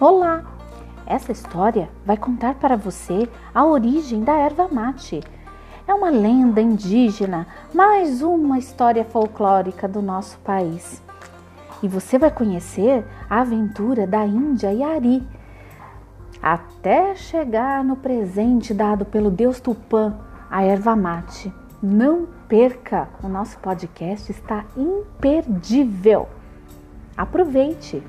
Olá! Essa história vai contar para você a origem da erva mate. É uma lenda indígena, mais uma história folclórica do nosso país. E você vai conhecer a aventura da Índia yari. Até chegar no presente dado pelo deus Tupã, a erva mate. Não perca, o nosso podcast está imperdível. Aproveite!